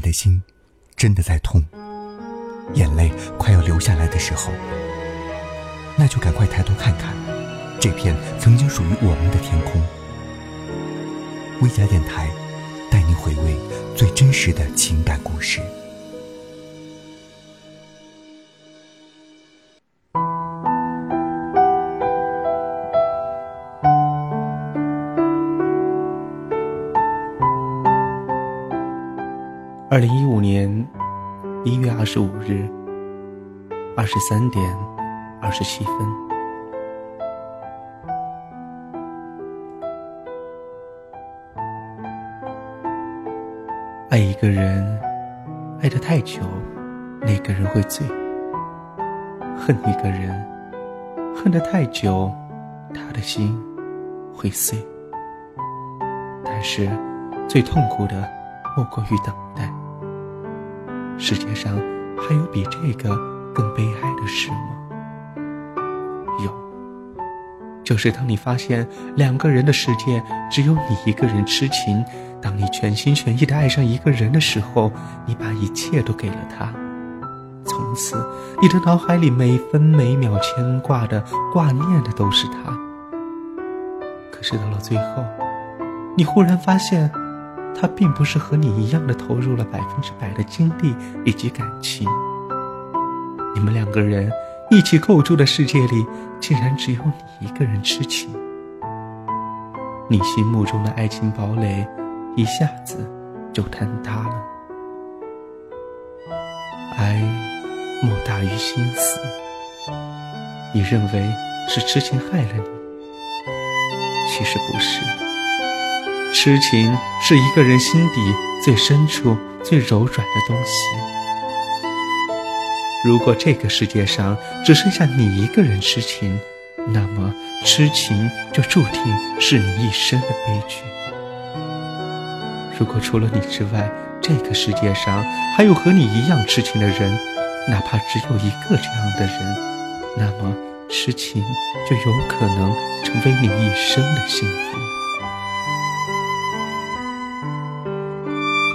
你的心真的在痛，眼泪快要流下来的时候，那就赶快抬头看看这片曾经属于我们的天空。微家电台带你回味最真实的情感故事。二零一五年一月二十五日二十三点二十七分，爱一个人，爱得太久，那个人会醉；恨一个人，恨得太久，他的心会碎。但是，最痛苦的莫过于等待。世界上还有比这个更悲哀的事吗？有，就是当你发现两个人的世界只有你一个人痴情，当你全心全意的爱上一个人的时候，你把一切都给了他，从此你的脑海里每分每秒牵挂的、挂念的都是他。可是到了最后，你忽然发现。他并不是和你一样的投入了百分之百的精力以及感情。你们两个人一起构筑的世界里，竟然只有你一个人痴情。你心目中的爱情堡垒，一下子就坍塌了。爱莫大于心死。你认为是痴情害了你，其实不是。痴情是一个人心底最深处、最柔软的东西。如果这个世界上只剩下你一个人痴情，那么痴情就注定是你一生的悲剧。如果除了你之外，这个世界上还有和你一样痴情的人，哪怕只有一个这样的人，那么痴情就有可能成为你一生的幸福。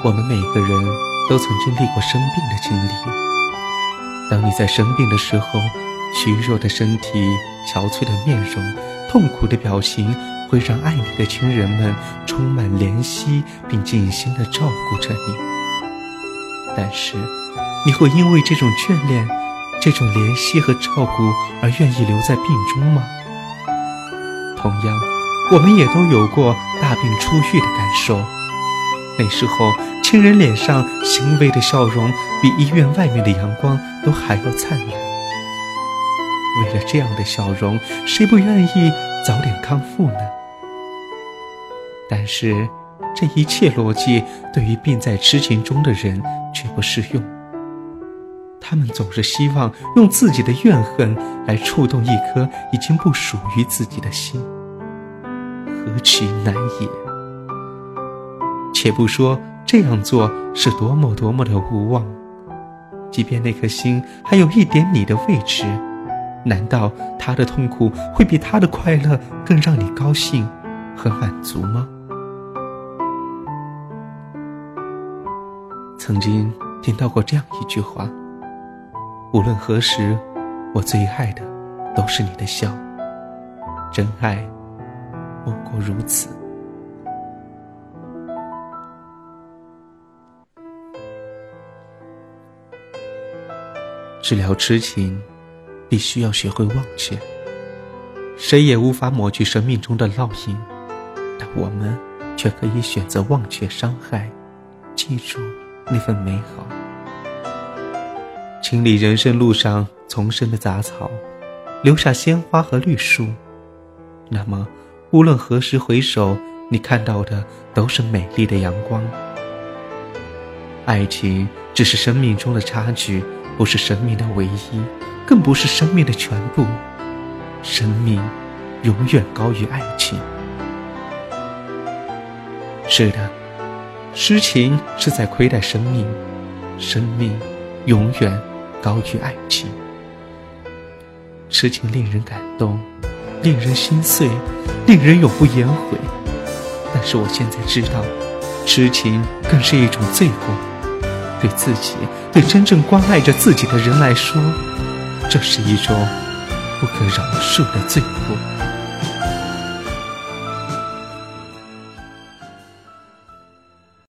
我们每个人都曾经历过生病的经历。当你在生病的时候，虚弱的身体、憔悴的面容、痛苦的表情，会让爱你的亲人们充满怜惜，并尽心的照顾着你。但是，你会因为这种眷恋、这种怜惜和照顾而愿意留在病中吗？同样，我们也都有过大病初愈的感受。那时候，亲人脸上欣慰的笑容，比医院外面的阳光都还要灿烂。为了这样的笑容，谁不愿意早点康复呢？但是，这一切逻辑对于病在痴情中的人却不适用。他们总是希望用自己的怨恨来触动一颗已经不属于自己的心，何其难也！且不说这样做是多么多么的无望，即便那颗心还有一点你的位置，难道他的痛苦会比他的快乐更让你高兴和满足吗？曾经听到过这样一句话：无论何时，我最爱的都是你的笑。真爱，莫过如此。治疗痴情，必须要学会忘却。谁也无法抹去生命中的烙印，但我们却可以选择忘却伤害，记住那份美好。清理人生路上丛生的杂草，留下鲜花和绿树。那么，无论何时回首，你看到的都是美丽的阳光。爱情只是生命中的插曲。不是生命的唯一，更不是生命的全部。生命永远高于爱情。是的，痴情是在亏待生命，生命永远高于爱情。痴情令人感动，令人心碎，令人永不言悔。但是我现在知道，痴情更是一种罪过。对自己，对真正关爱着自己的人来说，这是一种不可饶恕的罪过。